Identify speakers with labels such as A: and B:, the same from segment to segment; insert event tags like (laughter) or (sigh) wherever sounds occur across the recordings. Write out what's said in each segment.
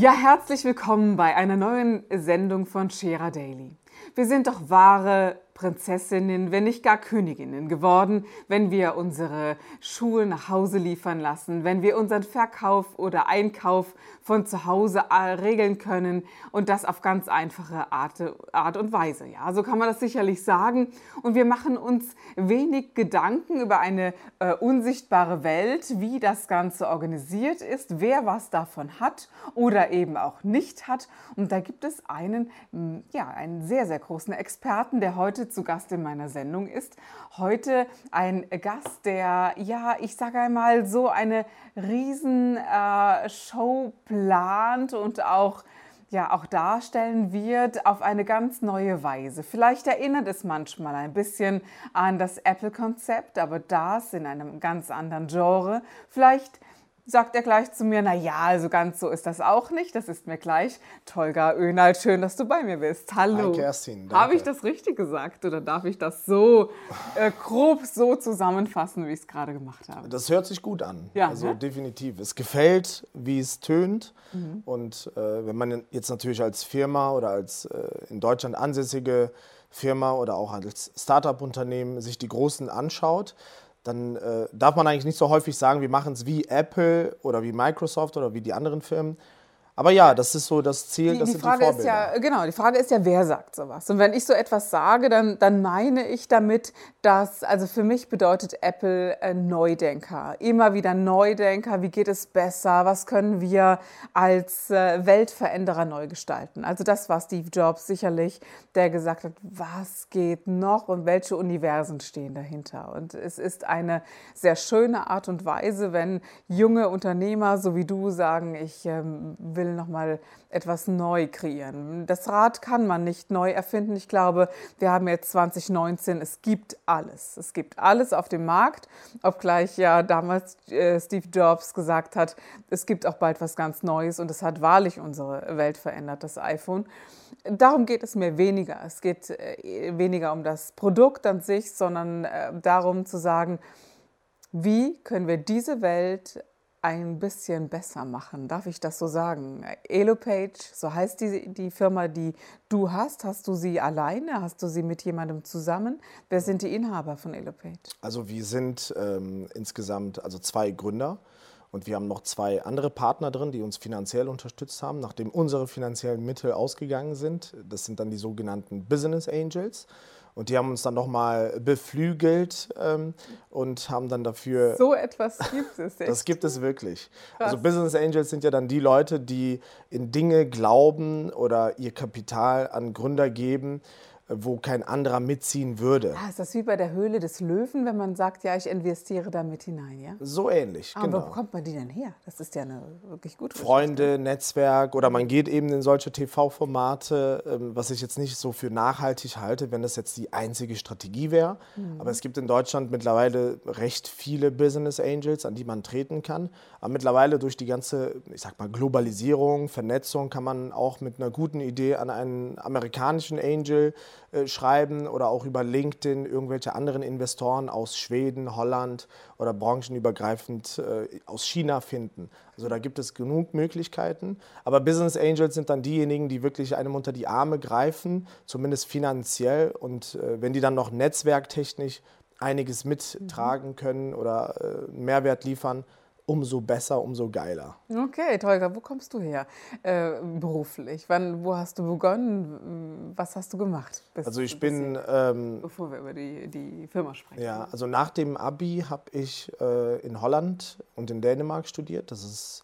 A: Ja, herzlich willkommen bei einer neuen Sendung von Scherer Daily. Wir sind doch wahre Prinzessinnen, wenn nicht gar Königinnen geworden, wenn wir unsere Schuhe nach Hause liefern lassen, wenn wir unseren Verkauf oder Einkauf von zu Hause äh, regeln können und das auf ganz einfache Art, Art und Weise. Ja, so kann man das sicherlich sagen. Und wir machen uns wenig Gedanken über eine äh, unsichtbare Welt, wie das Ganze organisiert ist, wer was davon hat oder eben auch nicht hat. Und da gibt es einen, ja, einen sehr, sehr großen Experten, der heute zu Gast in meiner Sendung ist. Heute ein Gast, der, ja, ich sage einmal, so eine Riesenshow äh, plant und auch ja auch darstellen wird auf eine ganz neue Weise. Vielleicht erinnert es manchmal ein bisschen an das Apple-Konzept, aber das in einem ganz anderen Genre. Vielleicht sagt er gleich zu mir, na ja, also ganz so ist das auch nicht, das ist mir gleich. Tolga Önal, schön, dass du bei mir bist. Hallo.
B: Hi Kerstin,
A: Habe ich das richtig gesagt oder darf ich das so äh, grob so zusammenfassen, wie ich es gerade gemacht habe?
B: Das hört sich gut an. Ja, also ne? definitiv. Es gefällt, wie es tönt. Mhm. Und äh, wenn man jetzt natürlich als Firma oder als äh, in Deutschland ansässige Firma oder auch als Startup-Unternehmen sich die Großen anschaut, dann äh, darf man eigentlich nicht so häufig sagen, wir machen es wie Apple oder wie Microsoft oder wie die anderen Firmen, aber ja, das ist so das Ziel,
A: die,
B: das
A: die
B: sind
A: Frage
B: die Vorbilder.
A: Ist ja, genau, die Frage ist ja, wer sagt sowas? Und wenn ich so etwas sage, dann, dann meine ich damit, dass, also für mich bedeutet Apple äh, Neudenker. Immer wieder Neudenker, wie geht es besser, was können wir als äh, Weltveränderer neu gestalten. Also das war Steve Jobs sicherlich, der gesagt hat, was geht noch und welche Universen stehen dahinter. Und es ist eine sehr schöne Art und Weise, wenn junge Unternehmer, so wie du, sagen, ich ähm, will will nochmal etwas neu kreieren. Das Rad kann man nicht neu erfinden. Ich glaube, wir haben jetzt 2019, es gibt alles. Es gibt alles auf dem Markt, obgleich ja damals äh, Steve Jobs gesagt hat, es gibt auch bald was ganz Neues und es hat wahrlich unsere Welt verändert, das iPhone. Darum geht es mir weniger. Es geht äh, weniger um das Produkt an sich, sondern äh, darum zu sagen, wie können wir diese Welt ein bisschen besser machen. Darf ich das so sagen? Elopage, so heißt die, die Firma, die du hast. Hast du sie alleine? Hast du sie mit jemandem zusammen? Wer sind die Inhaber von Elopage?
B: Also wir sind ähm, insgesamt also zwei Gründer. Und wir haben noch zwei andere Partner drin, die uns finanziell unterstützt haben, nachdem unsere finanziellen Mittel ausgegangen sind. Das sind dann die sogenannten Business Angels. Und die haben uns dann nochmal beflügelt ähm, und haben dann dafür.
A: So etwas gibt es. (laughs)
B: Echt? Das gibt es wirklich. Krass. Also Business Angels sind ja dann die Leute, die in Dinge glauben oder ihr Kapital an Gründer geben, wo kein anderer mitziehen würde.
A: Ah, ist das wie bei der Höhle des Löwen, wenn man sagt, ja, ich investiere da mit hinein, ja?
B: So ähnlich,
A: Aber genau. wo bekommt man die denn her? Das ist ja eine wirklich gute
B: Freunde, Geschichte. Netzwerk oder man geht eben in solche TV-Formate, ähm, was ich jetzt nicht so für nachhaltig halte, wenn das jetzt die einzige Strategie wäre. Mhm. Aber es gibt in Deutschland mittlerweile recht viele Business Angels, an die man treten kann. Aber mittlerweile durch die ganze, ich sag mal, Globalisierung, Vernetzung kann man auch mit einer guten Idee an einen amerikanischen Angel äh, schreiben oder auch über LinkedIn irgendwelche anderen Investoren aus Schweden, Holland oder branchenübergreifend äh, aus China finden. Also da gibt es genug Möglichkeiten. Aber Business Angels sind dann diejenigen, die wirklich einem unter die Arme greifen, zumindest finanziell. Und äh, wenn die dann noch netzwerktechnisch einiges mittragen können oder Mehrwert liefern, umso besser, umso geiler.
A: Okay, Tolga, wo kommst du her äh, beruflich? Wann, wo hast du begonnen? Was hast du gemacht?
B: also ich bin... Ähm,
A: bevor wir über die, die Firma sprechen.
B: Ja, also nach dem Abi habe ich äh, in Holland und in Dänemark studiert. Das ist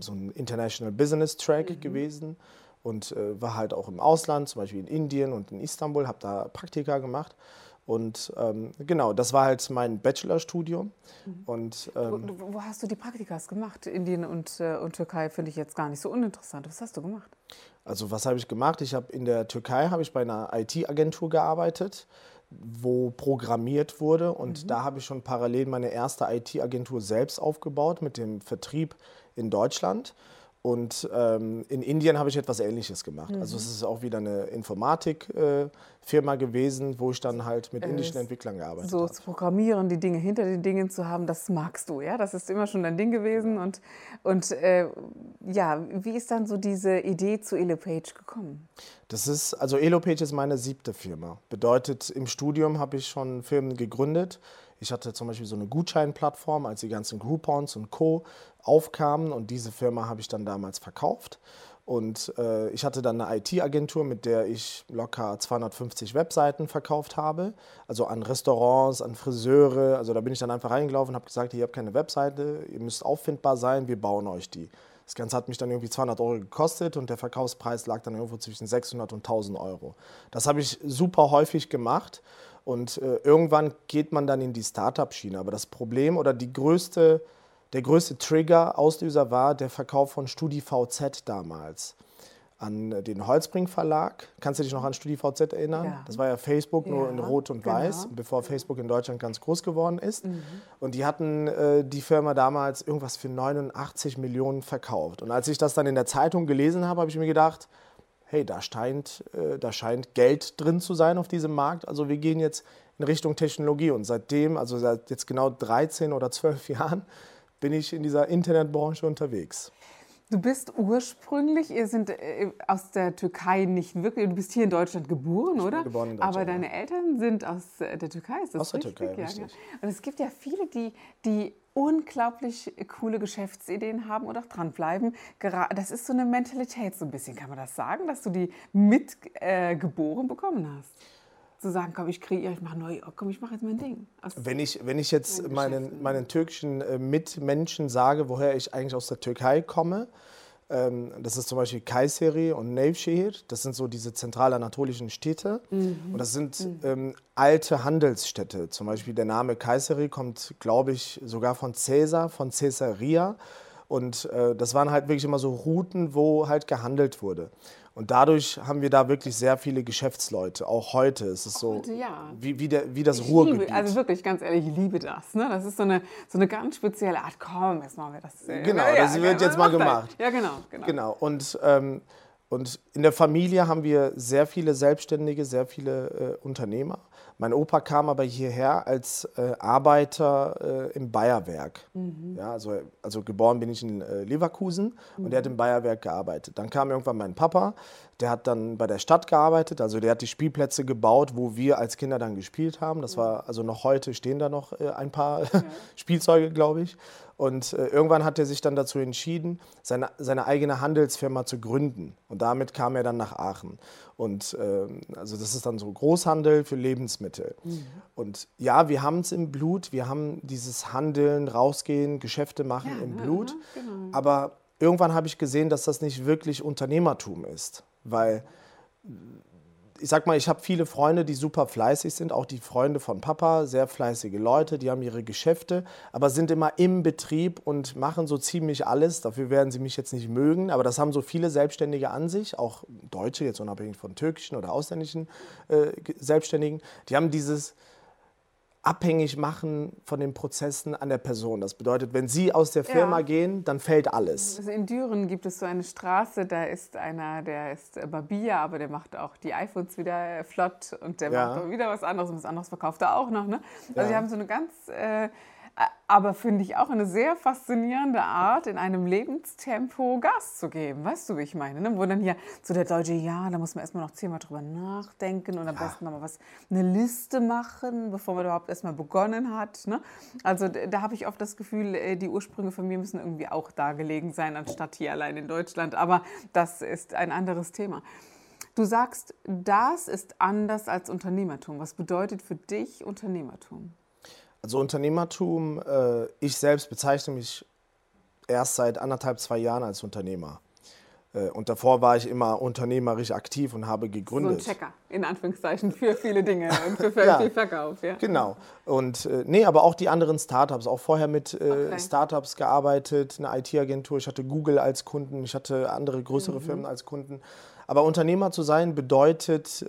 B: so ein International Business Track mhm. gewesen und äh, war halt auch im Ausland, zum Beispiel in Indien und in Istanbul, habe da Praktika gemacht Und ähm, genau, das war halt mein Bachelorstudium.
A: Mhm. Und, ähm, wo, wo, hast du die Praktikas gemacht? Indien und, äh, und Türkei finde ich jetzt gar nicht so uninteressant. Was hast du gemacht?
B: Also was habe ich gemacht? Ich habe in der Türkei habe ich bei einer IT-Agentur gearbeitet, wo programmiert wurde und mhm. da habe ich schon parallel meine erste IT-Agentur selbst aufgebaut mit dem Vertrieb in Deutschland. Und ähm, in Indien habe ich etwas Ähnliches gemacht. Mhm. Also es ist auch wieder eine Informatikfirma äh, gewesen, wo ich dann halt mit indischen Entwicklern gearbeitet
A: habe.
B: So
A: zu programmieren, die Dinge hinter den Dingen zu haben, das magst du, ja? Das ist immer schon dein Ding gewesen. Und, und äh, ja, wie ist dann so diese Idee zu EloPage gekommen?
B: Das ist, also EloPage ist meine siebte Firma. Bedeutet, im Studium habe ich schon Firmen gegründet. Ich hatte zum Beispiel so eine Gutscheinplattform, als die ganzen Groupons und Co. aufkamen und diese Firma habe ich dann damals verkauft. Und äh, ich hatte dann eine IT-Agentur, mit der ich locker 250 Webseiten verkauft habe. Also an Restaurants, an Friseure. Also da bin ich dann einfach reingelaufen und habe gesagt, ihr habt keine Webseite, ihr müsst auffindbar sein, wir bauen euch die. Das Ganze hat mich dann irgendwie 200 Euro gekostet und der Verkaufspreis lag dann irgendwo zwischen 600 und 1000 Euro. Das habe ich super häufig gemacht und äh, irgendwann geht man dann in die Startup-Schiene. Aber das Problem oder die größte, der größte Trigger, Auslöser war der Verkauf von StudiVZ damals an den Holzbrink Verlag. Kannst du dich noch an StudiVZ erinnern? Ja. Das war ja Facebook, nur ja, in Rot und genau. Weiß, bevor Facebook in Deutschland ganz groß geworden ist. Mhm. Und die hatten äh, die Firma damals irgendwas für 89 Millionen verkauft. Und als ich das dann in der Zeitung gelesen habe, habe ich mir gedacht, hey, da scheint, äh, da scheint Geld drin zu sein auf diesem Markt. Also wir gehen jetzt in Richtung Technologie. Und seitdem, also seit jetzt genau 13 oder 12 (laughs) Jahren, bin ich in dieser Internetbranche unterwegs.
A: Du bist ursprünglich, ihr sind äh, aus der Türkei nicht wirklich, du bist hier in Deutschland geboren, oder?
B: Geboren in
A: Deutschland, Aber deine Eltern sind aus äh, der Türkei,
B: ist das aus
A: richtig?
B: der Türkei, ja,
A: richtig. Und es gibt ja viele, die, die unglaublich coole Geschäftsideen haben und auch dranbleiben. Das ist so eine Mentalität so ein bisschen, kann man das sagen, dass du die mitgeboren äh, bekommen hast? Zu sagen, komm, ich kreiere, ich mache neu, komm, ich mache jetzt mein Ding.
B: wenn ich, wenn ich jetzt meinen, meinen türkischen äh, Mitmenschen sage, woher ich eigentlich aus der Türkei komme, ähm, das ist zum Beispiel Kayseri und Nevşehir. Das sind so diese zentralanatolischen Städte. Mhm. Und das sind mhm. ähm, alte Handelsstädte. Zum Beispiel der Name Kayseri kommt, glaube ich, sogar von Caesar, von Caesarea. Und äh, das waren halt wirklich immer so Routen, wo halt gehandelt wurde. Und dadurch haben wir da wirklich sehr viele Geschäftsleute. Auch heute ist es so,
A: heute, ja.
B: wie, wie, der, wie das ich Ruhrgebiet.
A: Liebe, also wirklich, ganz ehrlich, ich liebe das. Ne? Das ist so eine, so eine ganz spezielle Art. Komm, jetzt machen wir das.
B: Äh, genau, ja, das ja, wird jetzt mal gemacht.
A: Ja, genau.
B: Genau, genau. Und, ähm, und in der Familie haben wir sehr viele Selbstständige, sehr viele äh, Unternehmer. Mein Opa kam aber hierher als äh, Arbeiter äh, im Bayerwerk. Mhm. Ja, also, also geboren bin ich in äh, Leverkusen mhm. und er hat im Bayerwerk gearbeitet. Dann kam irgendwann mein Papa, der hat dann bei der Stadt gearbeitet, also der hat die Spielplätze gebaut, wo wir als Kinder dann gespielt haben. Das war, also noch heute stehen da noch äh, ein paar ja. (laughs) Spielzeuge, glaube ich. Und äh, irgendwann hat er sich dann dazu entschieden, seine, seine eigene Handelsfirma zu gründen. Und damit kam er dann nach Aachen. Und ähm, also das ist dann so Großhandel für Lebensmittel. Mhm. Und ja, wir haben es im Blut, wir haben dieses Handeln, rausgehen, Geschäfte machen ja, im Blut. Ja, genau. Aber irgendwann habe ich gesehen, dass das nicht wirklich Unternehmertum ist. Weil ich sag mal, ich habe viele Freunde, die super fleißig sind, auch die Freunde von Papa, sehr fleißige Leute, die haben ihre Geschäfte, aber sind immer im Betrieb und machen so ziemlich alles. Dafür werden sie mich jetzt nicht mögen, aber das haben so viele Selbstständige an sich, auch Deutsche, jetzt unabhängig von türkischen oder ausländischen äh, Selbstständigen. Die haben dieses abhängig machen von den Prozessen an der Person. Das bedeutet, wenn Sie aus der Firma ja. gehen, dann fällt alles.
A: Also in Düren gibt es so eine Straße, da ist einer, der ist Barbier, aber der macht auch die iPhones wieder flott und der ja. macht wieder was anderes und was anderes verkauft er auch noch. Ne? Also ja. die haben so eine ganz äh, aber finde ich auch eine sehr faszinierende Art, in einem Lebenstempo Gas zu geben. Weißt du, wie ich meine? Ne? Wo dann hier so der Deutsche, ja, da muss man erstmal noch zehnmal drüber nachdenken und am besten nochmal was, eine Liste machen, bevor man überhaupt erstmal begonnen hat. Ne? Also da habe ich oft das Gefühl, äh, die Ursprünge von mir müssen irgendwie auch da gelegen sein, anstatt hier allein in Deutschland. Aber das ist ein anderes Thema. Du sagst, das ist anders als Unternehmertum. Was bedeutet für dich Unternehmertum?
B: Also Unternehmertum, äh, ich selbst bezeichne mich erst seit anderthalb, zwei Jahren als Unternehmer. Äh, und davor war ich immer unternehmerisch aktiv und habe gegründet.
A: So ein Checker, in Anführungszeichen, für viele Dinge (laughs) und für ja, viel Verkauf. Ja.
B: Genau. Und äh, nee, aber auch die anderen Startups, auch vorher mit äh, okay. Startups gearbeitet, eine IT-Agentur. Ich hatte Google als Kunden, ich hatte andere größere mhm. Firmen als Kunden. Aber Unternehmer zu sein bedeutet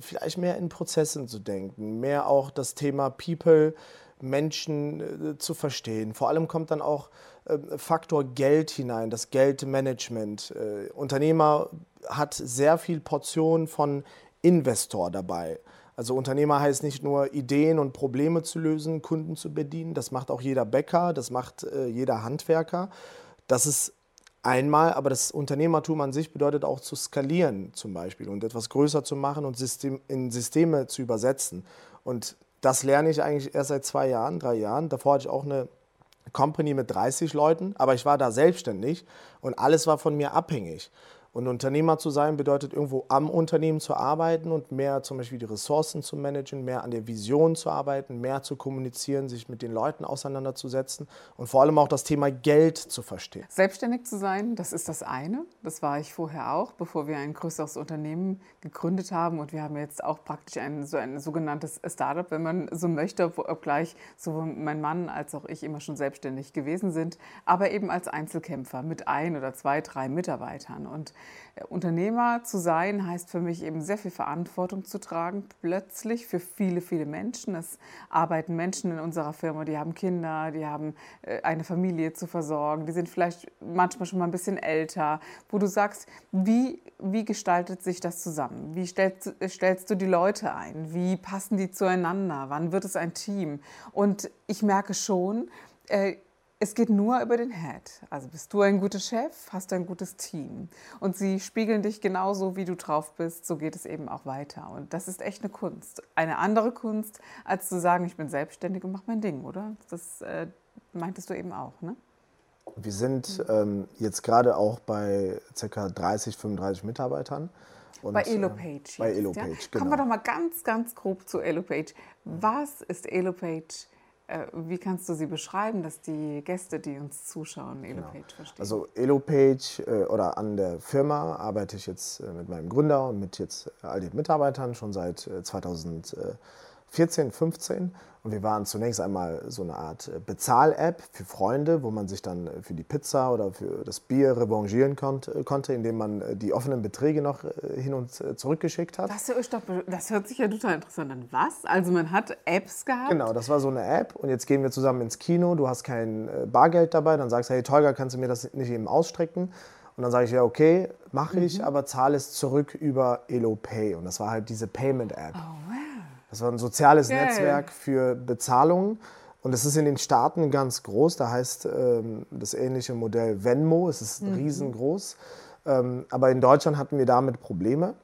B: vielleicht mehr in Prozessen zu denken, mehr auch das Thema People, Menschen äh, zu verstehen. Vor allem kommt dann auch äh, Faktor Geld hinein, das Geldmanagement. Äh, Unternehmer hat sehr viel Portion von Investor dabei. Also Unternehmer heißt nicht nur Ideen und Probleme zu lösen, Kunden zu bedienen, das macht auch jeder Bäcker, das macht äh, jeder Handwerker. Das ist einmal, aber das Unternehmertum an sich bedeutet auch zu skalieren zum Beispiel und etwas größer zu machen und System, in Systeme zu übersetzen. Und das lerne ich eigentlich erst seit zwei Jahren, drei Jahren. Davor hatte ich auch eine Company mit 30 Leuten, aber ich war da selbstständig und alles war von mir abhängig. Und Unternehmer zu sein bedeutet irgendwo am Unternehmen zu arbeiten und mehr zum Beispiel die Ressourcen zu managen, mehr an der Vision zu arbeiten, mehr zu kommunizieren, sich mit den Leuten auseinanderzusetzen und vor allem auch das Thema Geld zu verstehen.
A: Selbstständig zu sein, das ist das eine. Das war ich vorher auch, bevor wir ein größeres Unternehmen gegründet haben. Und wir haben jetzt auch praktisch ein, so ein sogenanntes Startup, wenn man so möchte, obgleich sowohl mein Mann als auch ich immer schon selbstständig gewesen sind, aber eben als Einzelkämpfer mit ein oder zwei, drei Mitarbeitern. Und Unternehmer zu sein heißt für mich eben sehr viel Verantwortung zu tragen, plötzlich für viele, viele Menschen. Es arbeiten Menschen in unserer Firma, die haben Kinder, die haben äh, eine Familie zu versorgen, die sind vielleicht manchmal schon mal ein bisschen älter, wo du sagst, wie, wie gestaltet sich das zusammen? Wie stellst, stellst du die Leute ein? Wie passen die zueinander? Wann wird es ein Team? Und ich merke schon, äh, es geht nur über den Head. Also bist du ein guter Chef, hast du ein gutes Team. Und sie spiegeln dich genauso, wie du drauf bist. So geht es eben auch weiter. Und das ist echt eine Kunst. Eine andere Kunst, als zu sagen, ich bin selbstständig und mache mein Ding, oder? Das äh, meintest du eben auch, ne?
B: Wir sind ähm, jetzt gerade auch bei ca. 30, 35 Mitarbeitern.
A: Und, bei EloPage.
B: Äh, bei EloPage, ja?
A: genau. Kommen wir doch mal ganz, ganz grob zu EloPage. Was ist EloPage? Äh, wie kannst du sie beschreiben, dass die Gäste, die uns zuschauen, EloPage genau. verstehen?
B: Also EloPage äh, oder an der Firma arbeite ich jetzt äh, mit meinem Gründer und mit jetzt all den Mitarbeitern schon seit 2014, 15 und wir waren zunächst einmal so eine Art äh, Bezahl-App für Freunde, wo man sich dann äh, für die Pizza oder für das Bier revanchieren äh, konnte, indem man die offenen Beträge noch hin und zurückgeschickt hat.
A: Das, das hört sich ja total interessant an. Was? Also man hat Apps gehabt?
B: Genau, das war so eine App und jetzt gehen wir zusammen ins Kino, du hast kein Bargeld dabei, dann sagst du, hey Tolga, kannst du mir das nicht eben ausstrecken? Und dann sage ich, ja, okay, mache ich, mhm. aber zahle es zurück über EloPay. Und das war halt diese Payment-App. Oh, wow. Das war ein soziales yeah. Netzwerk für Bezahlungen. Und es ist in den Staaten ganz groß. Da heißt ähm, das ähnliche Modell Venmo. Es ist mhm. riesengroß. Ähm, aber in Deutschland hatten wir damit Probleme.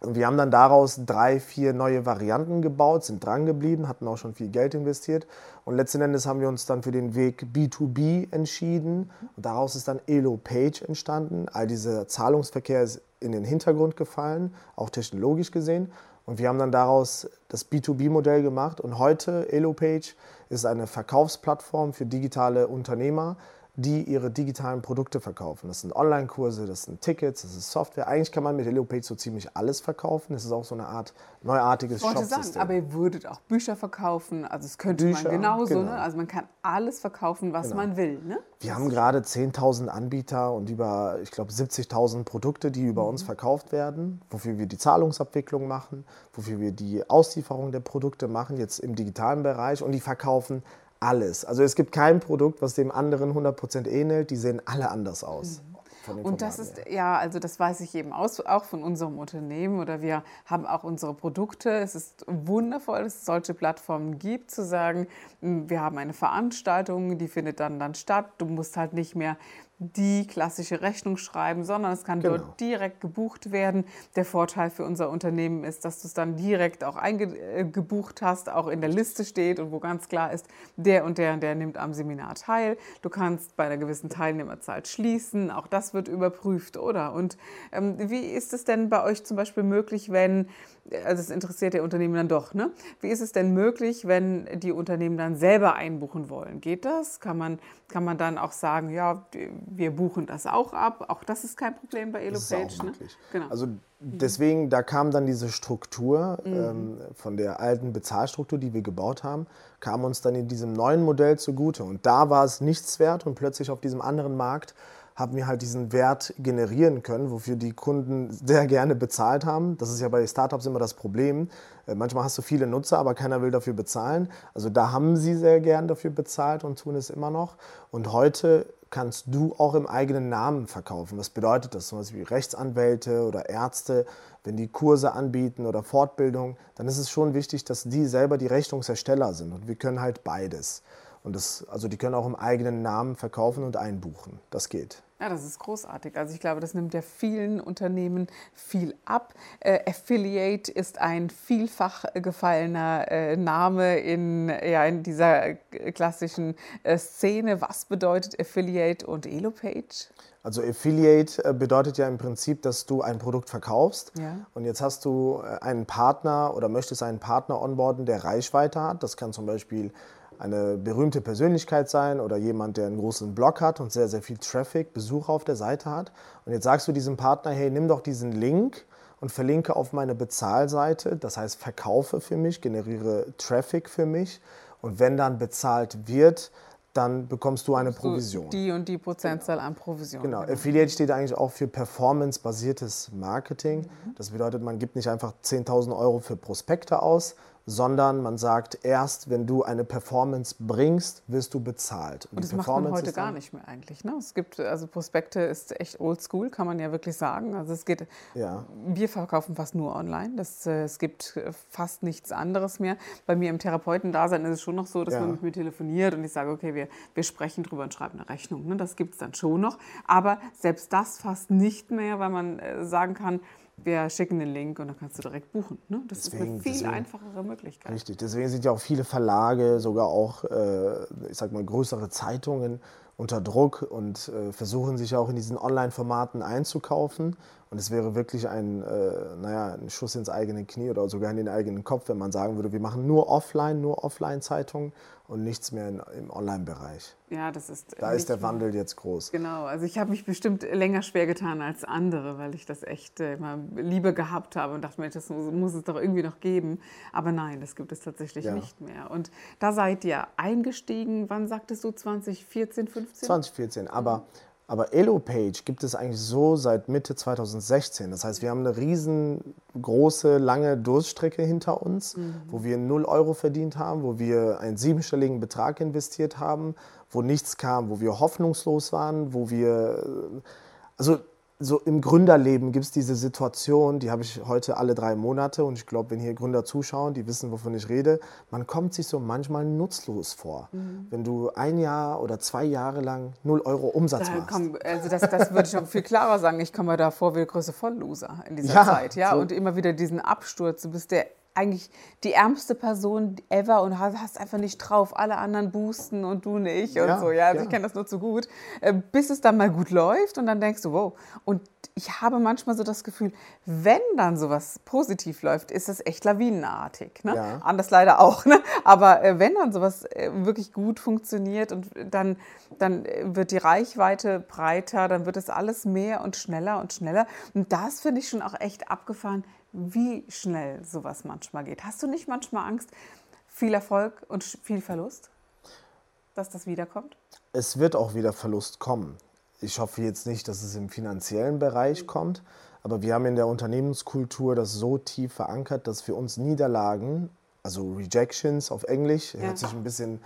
B: Und wir haben dann daraus drei, vier neue Varianten gebaut, sind dran geblieben, hatten auch schon viel Geld investiert. Und letzten Endes haben wir uns dann für den Weg B2B entschieden. Und daraus ist dann Elo Page entstanden. All dieser Zahlungsverkehr ist in den Hintergrund gefallen, auch technologisch gesehen. Und wir haben dann daraus das B2B-Modell gemacht. Und heute, EloPage, ist eine Verkaufsplattform für digitale Unternehmer, die ihre digitalen Produkte verkaufen. Das sind Online-Kurse, das sind Tickets, das ist Software. Eigentlich kann man mit HelloPage so ziemlich alles verkaufen. Es ist auch so eine Art neuartiges Shop
A: sagen, Aber ihr würdet auch Bücher verkaufen, also es könnte Bücher, man genauso. Ne? Genau. Ne? Also man kann alles verkaufen, was genau. man will. Ne?
B: Wir haben gerade 10.000 Anbieter und über, ich glaube, 70.000 Produkte, die über mhm. uns verkauft werden, wofür wir die Zahlungsabwicklung machen, wofür wir die Auslieferung der Produkte machen, jetzt im digitalen Bereich und die verkaufen alles. Also es gibt kein Produkt, was dem anderen 100% ähnelt. Die sehen alle anders aus.
A: Mhm. Und das ist, ja, also das weiß ich eben aus, auch von unserem Unternehmen oder wir haben auch unsere Produkte. Es ist wundervoll, dass es solche Plattformen gibt, zu sagen, wir haben eine Veranstaltung, die findet dann dann statt. Du musst halt nicht mehr die klassische Rechnung schreiben, sondern es kann genau. dort direkt gebucht werden. Der Vorteil für unser Unternehmen ist, dass du es dann direkt auch eingebucht hast, auch in der Liste steht und wo ganz klar ist, der und der und der nimmt am Seminar teil. Du kannst bei einer gewissen Teilnehmerzahl schließen, auch das wird überprüft, oder? Und ähm, wie ist es denn bei euch zum Beispiel möglich, wenn also es interessiert der Unternehmen dann doch. Ne? Wie ist es denn möglich, wenn die Unternehmen dann selber einbuchen wollen? Geht das? Kann man, kann man dann auch sagen, ja, wir buchen das auch ab. Auch das ist kein Problem bei EloPage. Ne?
B: Genau. Also deswegen, da kam dann diese Struktur mhm. ähm, von der alten Bezahlstruktur, die wir gebaut haben, kam uns dann in diesem neuen Modell zugute. Und da war es nichts wert und plötzlich auf diesem anderen Markt haben wir halt diesen Wert generieren können, wofür die Kunden sehr gerne bezahlt haben. Das ist ja bei Startups immer das Problem. Äh, manchmal hast du viele Nutzer, aber keiner will dafür bezahlen. Also da haben sie sehr gern dafür bezahlt und tun es immer noch. Und heute kannst du auch im eigenen Namen verkaufen. Was bedeutet das? Zum Beispiel Rechtsanwälte oder Ärzte, wenn die Kurse anbieten oder Fortbildung, dann ist es schon wichtig, dass die selber die Rechnungsersteller sind. Und wir können halt beides. Und das, also die können auch im eigenen Namen verkaufen und einbuchen. Das geht.
A: Ja, das ist großartig. Also ich glaube, das nimmt ja vielen Unternehmen viel ab. Äh, Affiliate ist ein vielfach gefallener äh, Name in, ja, in dieser klassischen äh, Szene. Was bedeutet Affiliate und Elopage?
B: Also Affiliate äh, bedeutet ja im Prinzip, dass du ein Produkt verkaufst ja. und jetzt hast du äh, einen Partner oder möchtest einen Partner onboarden, der Reichweite hat. Das kann zum Beispiel eine berühmte Persönlichkeit sein oder jemand, der einen großen Blog hat und sehr, sehr viel Traffic, Besucher auf der Seite hat. Und jetzt sagst du diesem Partner, hey, nimm doch diesen Link und verlinke auf meine Bezahlseite. Das heißt, verkaufe für mich, generiere Traffic für mich. Und wenn dann bezahlt wird, dann bekommst du eine Provision.
A: Die und die Prozentzahl genau. an Provision.
B: Genau. genau. Affiliate steht eigentlich auch für performance-basiertes Marketing. Mhm. Das bedeutet, man gibt nicht einfach 10.000 Euro für Prospekte aus, sondern man sagt, erst wenn du eine Performance bringst, wirst du bezahlt.
A: Und, Und das macht man heute gar nicht mehr eigentlich. Ne? Es gibt, also Prospekte ist echt oldschool, kann man ja wirklich sagen. Also es geht, ja. wir verkaufen fast nur online. Das, äh, es gibt fast nichts anderes mehr. Bei mir im Therapeutendasein ist es schon noch so, dass ja. man mit mir telefoniert und ich sage, okay, wir, wir sprechen drüber und schreiben eine Rechnung. Ne? Das gibt es dann schon noch. Aber selbst das fast nicht mehr, weil man äh, sagen kann, wir schicken den Link und dann kannst du direkt buchen. Ne? Das deswegen, ist eine viel deswegen, einfachere Möglichkeit.
B: Richtig, deswegen sind ja auch viele Verlage, sogar auch, äh, ich sag mal, größere Zeitungen unter Druck und äh, versuchen sich auch in diesen Online-Formaten einzukaufen. Und es wäre wirklich ein, äh, naja, ein Schuss ins eigene Knie oder sogar in den eigenen Kopf, wenn man sagen würde, wir machen nur offline, nur Offline-Zeitungen und nichts mehr in, im Online-Bereich.
A: Ja, das ist.
B: Da ist der Wandel jetzt groß.
A: Genau, also ich habe mich bestimmt länger schwer getan als andere, weil ich das echt äh, immer Liebe gehabt habe und dachte, Mensch, das muss, muss, es doch irgendwie noch geben. Aber nein, das gibt es tatsächlich ja. nicht mehr. Und da seid ihr eingestiegen, wann sagtest du, 2014, 15?
B: 2014, aber. Aber EloPage gibt es eigentlich so seit Mitte 2016. Das heißt, wir haben eine riesengroße, lange Durststrecke hinter uns, mhm. wo wir 0 Euro verdient haben, wo wir einen siebenstelligen Betrag investiert haben, wo nichts kam, wo wir hoffnungslos waren, wo wir... Also so im Gründerleben gibt es diese Situation, die habe ich heute alle drei Monate und ich glaube, wenn hier Gründer zuschauen, die wissen, wovon ich rede, man kommt sich so manchmal nutzlos vor, mhm. wenn du ein Jahr oder zwei Jahre lang 0 Euro Umsatz da, machst.
A: Komm, also das, das würde ich noch viel klarer sagen. Ich komme da vor wie der größte Vollloser in dieser ja, Zeit. Ja? So. Und immer wieder diesen Absturz. Du bist der eigentlich die ärmste Person ever und hast einfach nicht drauf. Alle anderen boosten und du nicht und ja, so. Ja, also ja. ich kenne das nur zu gut. Äh, bis es dann mal gut läuft und dann denkst du, wow. Und ich habe manchmal so das Gefühl, wenn dann sowas positiv läuft, ist das echt lawinenartig. Ne? Ja. Anders leider auch. Ne? Aber äh, wenn dann sowas äh, wirklich gut funktioniert und dann, dann wird die Reichweite breiter, dann wird es alles mehr und schneller und schneller. Und das finde ich schon auch echt abgefahren wie schnell sowas manchmal geht. Hast du nicht manchmal Angst, viel Erfolg und viel Verlust, dass das wiederkommt?
B: Es wird auch wieder Verlust kommen. Ich hoffe jetzt nicht, dass es im finanziellen Bereich kommt, aber wir haben in der Unternehmenskultur das so tief verankert, dass für uns Niederlagen, also Rejections auf Englisch, ja. hört sich ein bisschen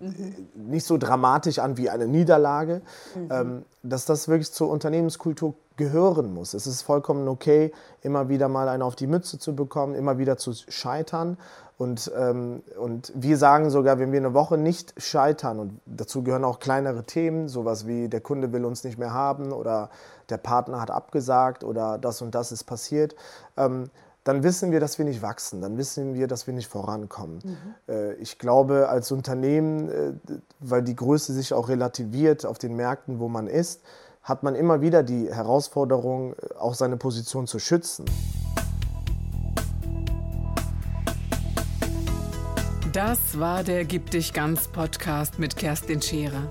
B: mhm. nicht so dramatisch an wie eine Niederlage, mhm. dass das wirklich zur Unternehmenskultur gehören muss. Es ist vollkommen okay, immer wieder mal einen auf die Mütze zu bekommen, immer wieder zu scheitern. Und, ähm, und wir sagen sogar, wenn wir eine Woche nicht scheitern, und dazu gehören auch kleinere Themen, sowas wie der Kunde will uns nicht mehr haben oder der Partner hat abgesagt oder das und das ist passiert, ähm, dann wissen wir, dass wir nicht wachsen, dann wissen wir, dass wir nicht vorankommen. Mhm. Äh, ich glaube, als Unternehmen, äh, weil die Größe sich auch relativiert auf den Märkten, wo man ist, hat man immer wieder die Herausforderung, auch seine Position zu schützen.
C: Das war der Gib dich ganz Podcast mit Kerstin Scherer.